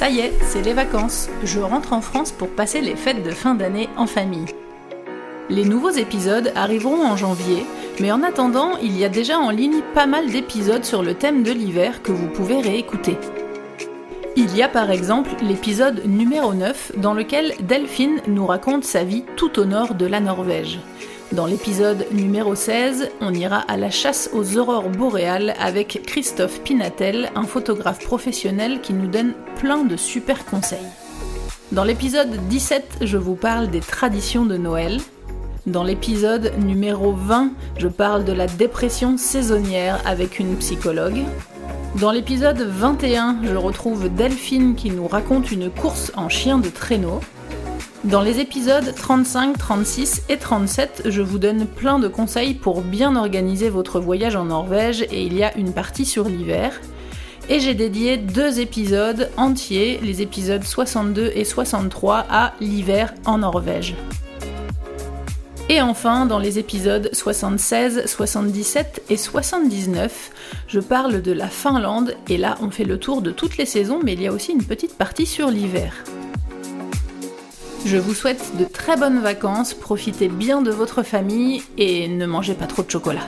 Ça y est, c'est les vacances. Je rentre en France pour passer les fêtes de fin d'année en famille. Les nouveaux épisodes arriveront en janvier, mais en attendant, il y a déjà en ligne pas mal d'épisodes sur le thème de l'hiver que vous pouvez réécouter. Il y a par exemple l'épisode numéro 9 dans lequel Delphine nous raconte sa vie tout au nord de la Norvège. Dans l'épisode numéro 16, on ira à la chasse aux aurores boréales avec Christophe Pinatel, un photographe professionnel qui nous donne plein de super conseils. Dans l'épisode 17, je vous parle des traditions de Noël. Dans l'épisode numéro 20, je parle de la dépression saisonnière avec une psychologue. Dans l'épisode 21, je retrouve Delphine qui nous raconte une course en chien de traîneau. Dans les épisodes 35, 36 et 37, je vous donne plein de conseils pour bien organiser votre voyage en Norvège et il y a une partie sur l'hiver. Et j'ai dédié deux épisodes entiers, les épisodes 62 et 63, à l'hiver en Norvège. Et enfin, dans les épisodes 76, 77 et 79, je parle de la Finlande et là on fait le tour de toutes les saisons mais il y a aussi une petite partie sur l'hiver. Je vous souhaite de très bonnes vacances, profitez bien de votre famille et ne mangez pas trop de chocolat.